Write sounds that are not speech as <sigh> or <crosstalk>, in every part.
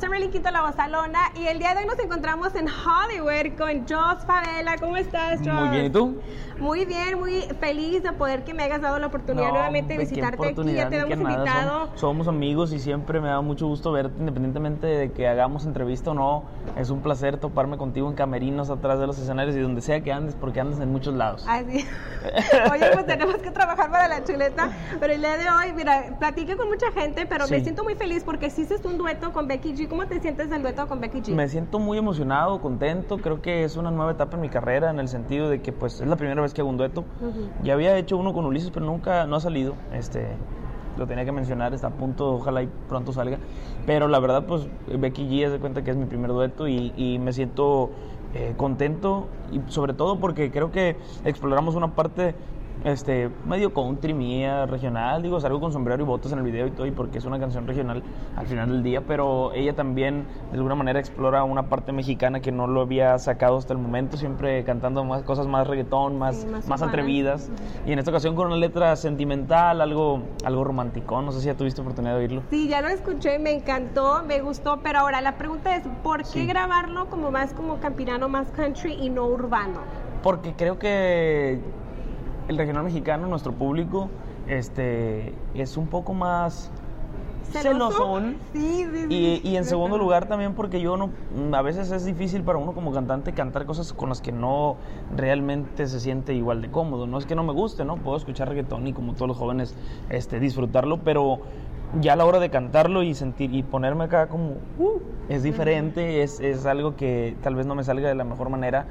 soy Merlin Quinto La Bozalona y el día de hoy nos encontramos en Hollywood con Joss Favela. ¿Cómo estás, Joss? Muy bien, ¿y tú? Muy bien, muy feliz de poder que me hayas dado la oportunidad No, nuevamente de ¿de qué visitarte aquí. Ya te nada, invitado. Somos, somos amigos y siempre me da mucho gusto verte, independientemente de que hagamos entrevista o no. Es un placer toparme contigo en camerinos atrás de los escenarios y donde sea que andes, porque andas en muchos lados. Así. <laughs> Oye, pues tenemos que trabajar para la chuleta. Pero el día de hoy, mira, platiqué con mucha gente, pero me Sí. siento muy feliz porque hiciste un dueto con Becky G. ¿Cómo te sientes del dueto con Becky G? Me siento muy emocionado, contento. Creo que es una nueva etapa en mi carrera en el sentido de que pues es la primera vez que hago un dueto. Ujú. Ya había hecho uno con Ulises, pero nunca no ha salido. Este lo tenía que mencionar, está a punto, ojalá y pronto salga. Pero la verdad, pues Becky G, haz de cuenta que es mi primer dueto y, y me siento eh, contento y sobre todo porque creo que exploramos una parte este medio country mía, regional, digo, salgo con sombrero y botas en el video y todo, y porque es una canción regional al final del día, pero ella también de alguna manera explora una parte mexicana que no lo había sacado hasta el momento, siempre cantando más cosas más reggaetón, más, Sí, más más, atrevidas, y en esta ocasión con una letra sentimental, algo, algo romántico, no sé si ya tuviste oportunidad de oírlo. Sí, ya lo escuché, me encantó, me gustó, pero ahora la pregunta es, ¿por qué Sí. grabarlo como más como campirano, más country y no urbano? Porque creo que el regional mexicano, nuestro público, este, es un poco más celosón. Sí, sí, sí. Y, y en segundo lugar también porque yo no, a veces es difícil para uno como cantante cantar cosas con las que no realmente se siente igual de cómodo. No es que no me guste, ¿no? Puedo escuchar reggaetón y como todos los jóvenes este, disfrutarlo, pero ya a la hora de cantarlo y sentir y ponerme acá como uh, es diferente, es, es algo que tal vez no me salga de la mejor manera.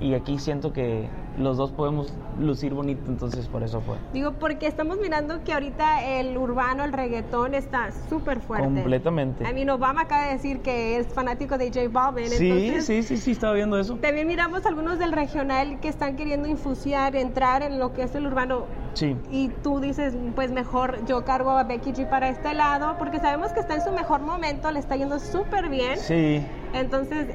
Y aquí siento que los dos podemos lucir bonito, entonces por eso fue. Digo, porque estamos mirando que ahorita el urbano, el reggaetón está súper fuerte. Completamente. A mí Obama acaba de decir que es fanático de J Balvin. Sí, entonces, sí, sí, sí, estaba viendo eso. También miramos algunos del regional que están queriendo infusiar, entrar en lo que es el urbano. Sí. Y tú dices, pues mejor yo cargo a Becky G para este lado, porque sabemos que está en su mejor momento, le está yendo súper bien. Sí, Entonces,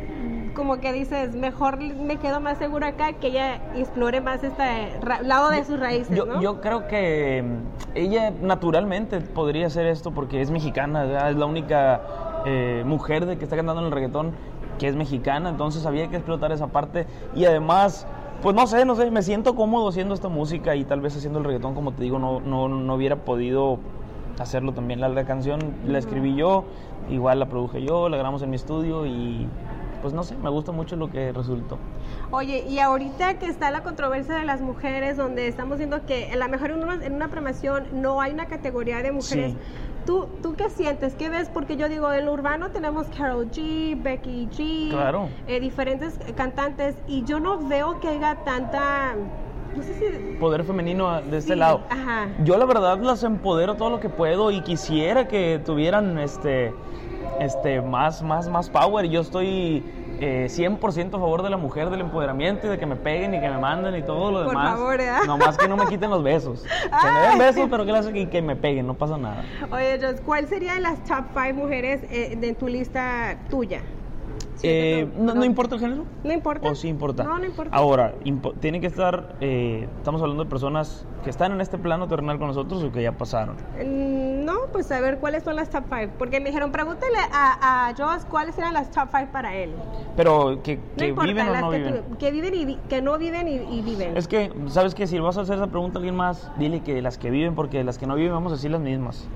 como que dices, mejor me quedo más seguro acá que ella explore más este lado de sus raíces, Yo, ¿no? yo creo que mm, ella naturalmente podría hacer esto porque es mexicana, ¿verdad? es la única eh, mujer de que está cantando en el reggaetón que es mexicana, entonces había que explotar esa parte y además, pues no sé, no sé, me siento cómodo haciendo esta música y tal vez haciendo el reggaetón, como te digo, no, no, no hubiera podido hacerlo también. La, la canción la escribí yo, igual la produje yo, la grabamos en mi estudio y pues no sé, me gusta mucho lo que resultó. Oye, y ahorita que está la controversia de las mujeres, donde estamos viendo que a lo mejor en una, en una promoción no hay una categoría de mujeres, Sí. ¿tú, ¿tú qué sientes? ¿Qué ves? Porque yo digo, en lo urbano tenemos Carol G, Becky G, Claro. eh, diferentes cantantes, y yo no veo que haya tanta, no sé si... Poder femenino de este Sí, lado. ajá. Yo la verdad las empodero todo lo que puedo y quisiera que tuvieran este, este más, más, más power. Yo estoy eh, 100% a favor de la mujer, del empoderamiento y de que me peguen y que me manden y todo lo Por demás. favor, ¿eh? Nomás que no me quiten los besos. <laughs> Que me den besos, pero que, las- que, que me peguen, no pasa nada. Oye, Jos, ¿cuál serían las top 5 mujeres eh, de tu lista tuya? Sí, Eh, que no, ¿No importa el género? No importa. ¿O sí importa? No, no importa. Ahora, impo- tiene que estar, eh, estamos hablando de personas que están en este plano terrenal con nosotros o que ya pasaron. Mm, No, pues a ver cuáles son las top 5. Porque me dijeron, pregúntale a, a Joss cuáles eran las top 5 para él. Pero que, No que importa, viven o las no que, viven. tú- que viven y que no viven y, y viven. Es que, ¿sabes qué? Si vas a hacer esa pregunta a alguien más, dile que las que viven, porque las que no viven vamos a decir las mismas.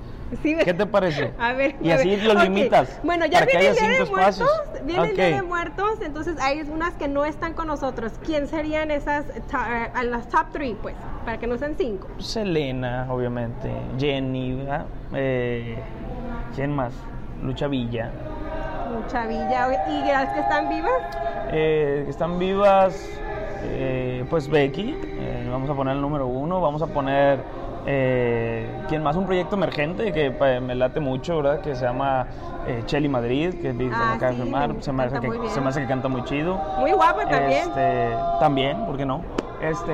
Sí, ¿Qué te parece? <laughs> A ver. Y a así ver. lo limitas. Bueno, ya viene el Día de cinco. Muertos. Viene el Día de Muertos, entonces hay unas que no están con nosotros. ¿Quién serían esas, eh, a las top 3, pues? Para que no sean 5. Selena, obviamente. Jenny, ¿verdad? Eh, ¿Quién más? Lucha Villa. Chavilla. ¿Y las que están vivas? Eh, que están vivas, eh, pues Becky, vamos a poner el número uno, vamos a poner, eh, ¿quién más? Un proyecto emergente que pa- me late mucho, ¿verdad? Que se llama eh, Chelly Madrid, que vive Ah, acá de sí, filmar, se me, hace que, se me hace que canta muy chido. Muy guapa también. Este, también, ¿por qué no? Este,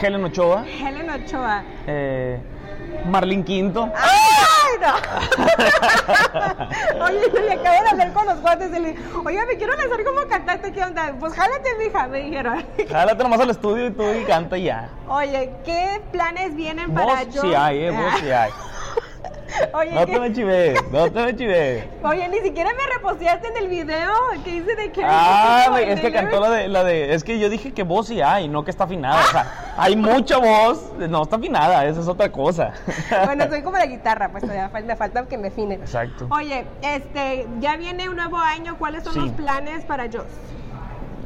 Helen Ochoa, Helen Ochoa. eh, Marlene Quinto. ¡Ay, no! <laughs> Oye, le acabo de hablar con los guantes y le dije, oye, me quiero lanzar como cantante, ¿qué onda? Pues jálate, mija, me dijeron. <laughs> Jálate nomás al estudio y tú y canta ya. Oye, ¿qué planes vienen para Voz yo? sí hay, eh, voz sí hay. <laughs> Oye, no te me chivé, no te me chivé. Oye, ni siquiera me reposteaste en el video que hice de que. Ah, güey, es que cantó la de, la de. Es que yo dije que voz sí hay, no que está afinada. O sea, <laughs> hay mucha voz, no está afinada, esa es otra cosa. <laughs> Bueno, soy como la guitarra, pues todavía me falta que me afine. Exacto. Oye, este, ya viene un nuevo año. ¿Cuáles son Sí. los planes para Joss?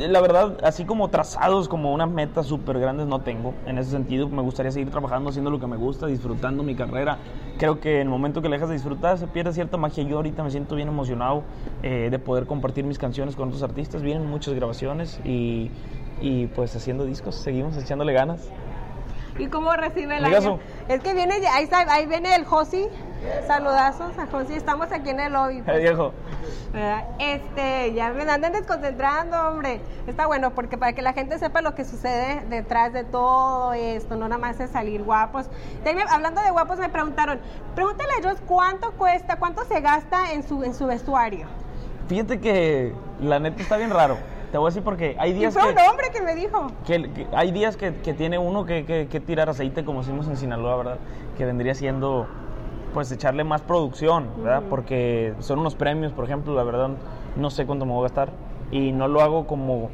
La verdad, así como trazados, como unas metas súper grandes, no tengo. En ese sentido, me gustaría seguir trabajando, haciendo lo que me gusta, disfrutando mi carrera. Creo que en el momento que le dejas de disfrutar, se pierde cierta magia. Yo ahorita me siento bien emocionado eh, de poder compartir mis canciones con otros artistas. Vienen muchas grabaciones y, y pues haciendo discos, seguimos echándole ganas. ¿Y cómo recibe el año? Es que viene, ahí, está- ahí viene el Josi. Saludazos a Josi. Estamos aquí en el lobby. pues. Este, ya me andan desconcentrando, hombre. Está bueno porque para que la gente sepa lo que sucede detrás de todo esto, no nada más es salir guapos. También, hablando de guapos, me preguntaron, pregúntale a ellos cuánto cuesta, cuánto se gasta en su, en su vestuario. fíjate que la neta está bien raro. Te voy a decir porque hay Y días fue que... un hombre que me dijo. que, que hay días que, que tiene uno que, que- que tirar aceite, como decimos en Sinaloa, ¿verdad? Que vendría siendo, pues, echarle más producción, ¿verdad? Porque son unos premios, por ejemplo, la verdad, no sé cuánto me voy a gastar. Y no lo hago como...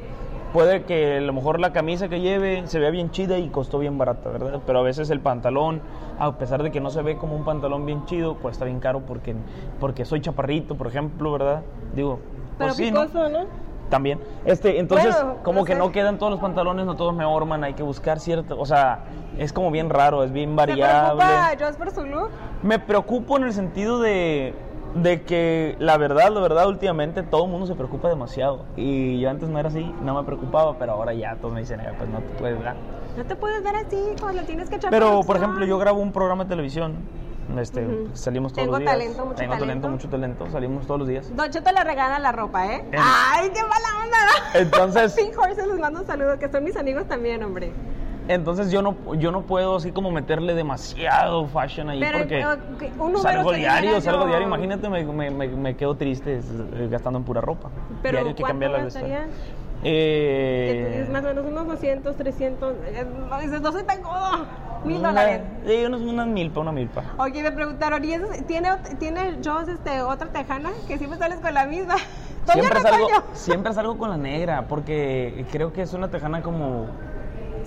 Puede que a lo mejor la camisa que lleve se vea bien chida y costó bien barata, ¿verdad? Pero a veces el pantalón, a pesar de que no se ve como un pantalón bien chido, cuesta bien caro porque, porque soy chaparrito, por ejemplo, ¿verdad? Digo, Pero pues sí, ¿no? picoso, ¿no? También. Este, entonces, Bueno, como no que sé. no quedan todos los pantalones, no todos me orman, hay que buscar cierto, o sea, es como bien raro, es bien ¿Se variable. preocupa Joss por su look? Me preocupo en el sentido de, de que la verdad, la verdad, últimamente todo el mundo se preocupa demasiado. Y yo antes no era así, no me preocupaba, pero ahora ya todos me dicen, "Eh, pues no te puedes dar. No te puedes ver así, cuando le tienes que echar Pero, por ejemplo, yo grabo un programa de televisión, este, Ujú. salimos todos Tengo los días. talento, mucho Tengo talento, talento. mucho talento, salimos todos los días. Don Cheto le regala la ropa, ¿eh? En- ¡Ay, qué mala onda! Entonces- <laughs> Pink Horses les mando un saludo, que son mis amigos también, hombre. Entonces yo no, yo no puedo así como meterle demasiado fashion ahí Pero, porque ok, un salgo diario, salgo yo- diario. Imagínate, me, me, me, me quedo triste gastando en pura ropa. Pero, diario hay que ¿cuánto cambiar la Eh, más o menos unos 200, 300. eh, No dices, no soy tan codo. Mil dólares. Sí, unos, unas milpa, una milpa. Oye, me preguntaron, ¿y eso, tiene, tiene Joss este, otra tejana? Que siempre sales con la misma. <laughs> Siempre salgo, <laughs> siempre salgo con la negra porque creo que es una tejana como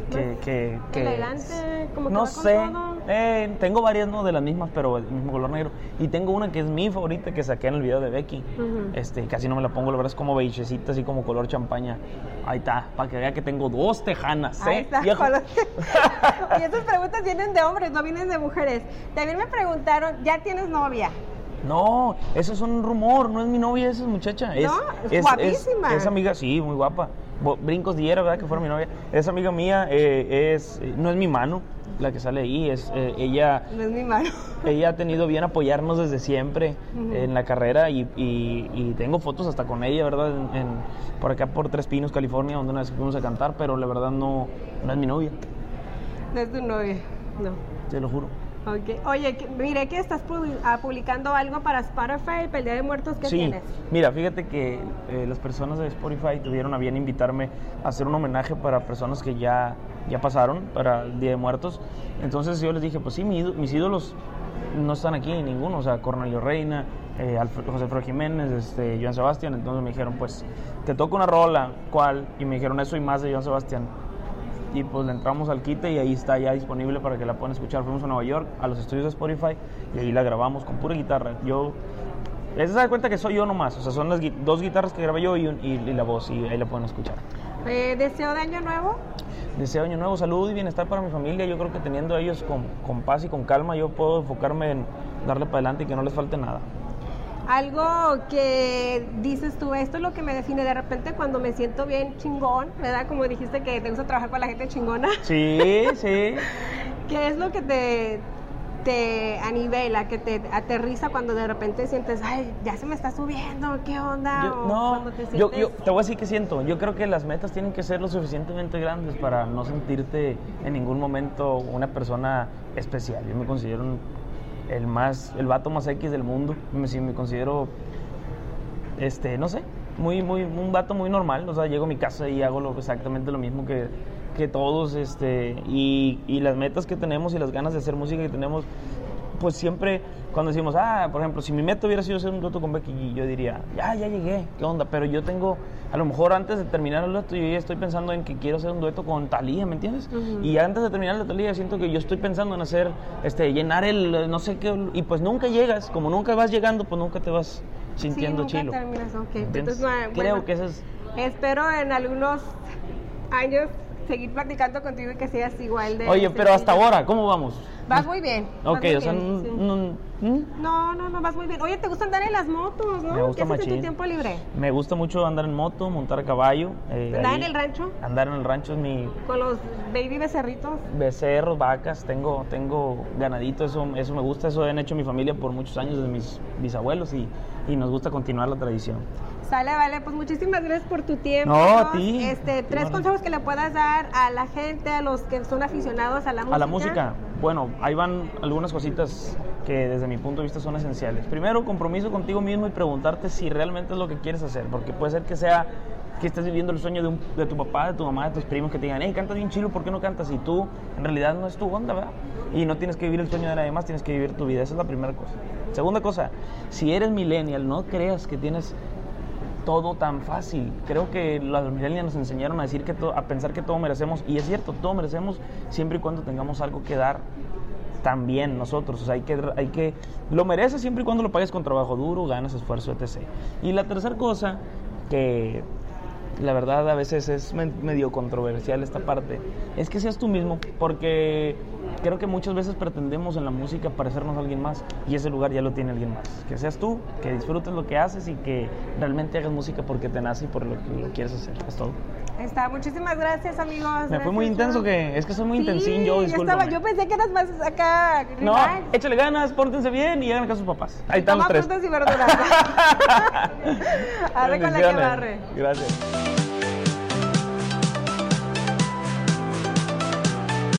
que, que, que- Elegante, como que no va con sé todo. Eh, tengo varias no de las mismas pero el mismo color negro y tengo una que es mi favorita que saqué en el video de Becky este casi no me la pongo la verdad es como beigecita así como color champaña ahí está para que vea que tengo dos tejanas Ahí ¿eh? está. <laughs> <laughs> y esas preguntas vienen de hombres, no vienen de mujeres. También me preguntaron, ¿ya tienes novia? No, eso es un rumor, no es mi novia, esa es muchacha. Es, No, es guapísima. Es, amiga, sí, muy guapa. Brincos diera, ¿verdad? Que fuera mi novia. Es amiga mía, eh, es, eh, no es mi mano la que sale ahí, es eh, ella. No es mi mano. Ella ha tenido bien apoyarnos desde siempre en la carrera y, y- y tengo fotos hasta con ella, ¿verdad? En, en- por acá por Tres Pinos, California, donde una vez fuimos a cantar, pero la verdad no, no es mi novia, No es tu novia. No. te lo juro. Ok. Oye, que- miré que estás ah, publicando algo para Spotify, el Día de Muertos, ¿qué sí, tienes? mira, fíjate que eh, las personas de Spotify tuvieron a bien invitarme a hacer un homenaje para personas que ya, ya pasaron para el Día de Muertos. Entonces yo les dije, pues sí, mis ídolos no están aquí ninguno, o sea, Cornelio Reina, eh, Alfre- José Alfredo Jiménez, este, Joan Sebastián. Entonces me dijeron, pues te toca una rola, ¿cuál? Y me dijeron eso y más de Joan Sebastián. Y pues le entramos al quite y ahí está ya disponible para que la puedan escuchar. Fuimos a Nueva York, a los estudios de Spotify, y ahí la grabamos con pura guitarra. Yo, les da cuenta que soy yo nomás, o sea, son las dos guitarras que grabé yo y, un- y- y la voz, y ahí la pueden escuchar. Eh, ¿Deseo de año nuevo? Deseo año nuevo, salud y bienestar para mi familia. Yo creo que teniendo a ellos con, con paz y con calma, yo puedo enfocarme en darle para adelante y que no les falte nada. Algo que dices tú, esto es lo que me define de repente cuando me siento bien chingón, ¿verdad? Como dijiste que te gusta trabajar con la gente chingona. Sí, <laughs> sí. ¿Qué es lo que te, te anivela, que te aterriza cuando de repente sientes, ay, ya se me está subiendo, ¿qué onda? Yo- O no, te sientes- yo te voy a decir que siento. Yo creo que las metas tienen que ser lo suficientemente grandes para no sentirte en ningún momento una persona especial. Yo me considero el más, el vato más X del mundo. Me, sí, me considero, este, no sé, muy, muy, un vato muy normal. O sea, llego a mi casa y hago lo, exactamente lo mismo que, que todos, este, y, y las metas que tenemos y las ganas de hacer música que tenemos pues siempre cuando decimos, ah, por ejemplo, si mi meta hubiera sido hacer un dueto con Becky yo diría, ya, ya llegué, ¿qué onda? Pero yo tengo, a lo mejor antes de terminar el dueto, yo ya estoy pensando en que quiero hacer un dueto con Talía, ¿me entiendes? Y antes de terminar de Talía, siento que yo estoy pensando en hacer, este, llenar el, no sé qué, y pues nunca llegas, como nunca vas llegando, pues nunca te vas sintiendo sí, nunca chilo. terminas, ok. ¿Entiendes? Entonces, no, Creo bueno, que eso es... Espero en algunos años seguir platicando contigo y que seas igual de... Oye, pero hasta ahora, ¿cómo vamos? Vas muy bien. Ok, muy o sea, bien, n- sí. n- n- No, no, no, vas muy bien. Oye, ¿te gusta andar en las motos, no? Me gusta ¿Qué haces en tu tiempo libre? me gusta mucho andar en moto, montar a caballo. eh, ¿Andar ahí- en el rancho? Andar en el rancho es mi Con los baby becerritos. becerros, vacas, tengo, tengo ganadito, eso, eso me gusta, eso han hecho mi familia por muchos años, desde mis bisabuelos, y, y nos gusta continuar la tradición. Sale, vale, pues muchísimas gracias por tu tiempo. No, a ti. Este, tres consejos que le puedas dar a la gente, a los que son aficionados a la música. A la música, bueno, ahí van algunas cositas que desde mi punto de vista son esenciales. Primero, compromiso contigo mismo y preguntarte si realmente es lo que quieres hacer, porque puede ser que sea que estés viviendo el sueño de, un- de tu papá, de tu mamá, de tus primos que te digan, hey, cantas bien chilo, ¿por qué no cantas? Y tú, en realidad, no es tu onda, ¿verdad? Y no tienes que vivir el sueño de nadie más, tienes que vivir tu vida. Esa es la primera cosa. Segunda cosa, si eres millennial, no creas que tienes todo tan fácil. Creo que los millennials nos enseñaron a decir que a pensar que todo merecemos y es cierto, todo merecemos siempre y cuando tengamos algo que dar también nosotros, o sea, hay que hay que lo mereces siempre y cuando lo pagues con trabajo duro, ganas, esfuerzo, etc. Y la tercera cosa que la verdad a veces es me- medio controversial esta parte, es que seas tú mismo, porque creo que muchas veces pretendemos en la música parecernos a alguien más y ese lugar ya lo tiene alguien más. Que seas tú, que disfrutes lo que haces y que realmente hagas música porque te nace y por lo que lo quieres hacer. Es todo. Está, muchísimas gracias, amigos. Me fue muy intenso que es que soy muy Sí, intensín yo, yo pensé que eras más acá. No, échale ganas, pórtense bien y hagan caso a sus papás. Ahí están los Toma tres. frutas y verduras. <laughs> <laughs> Arre con la que barre. Gracias.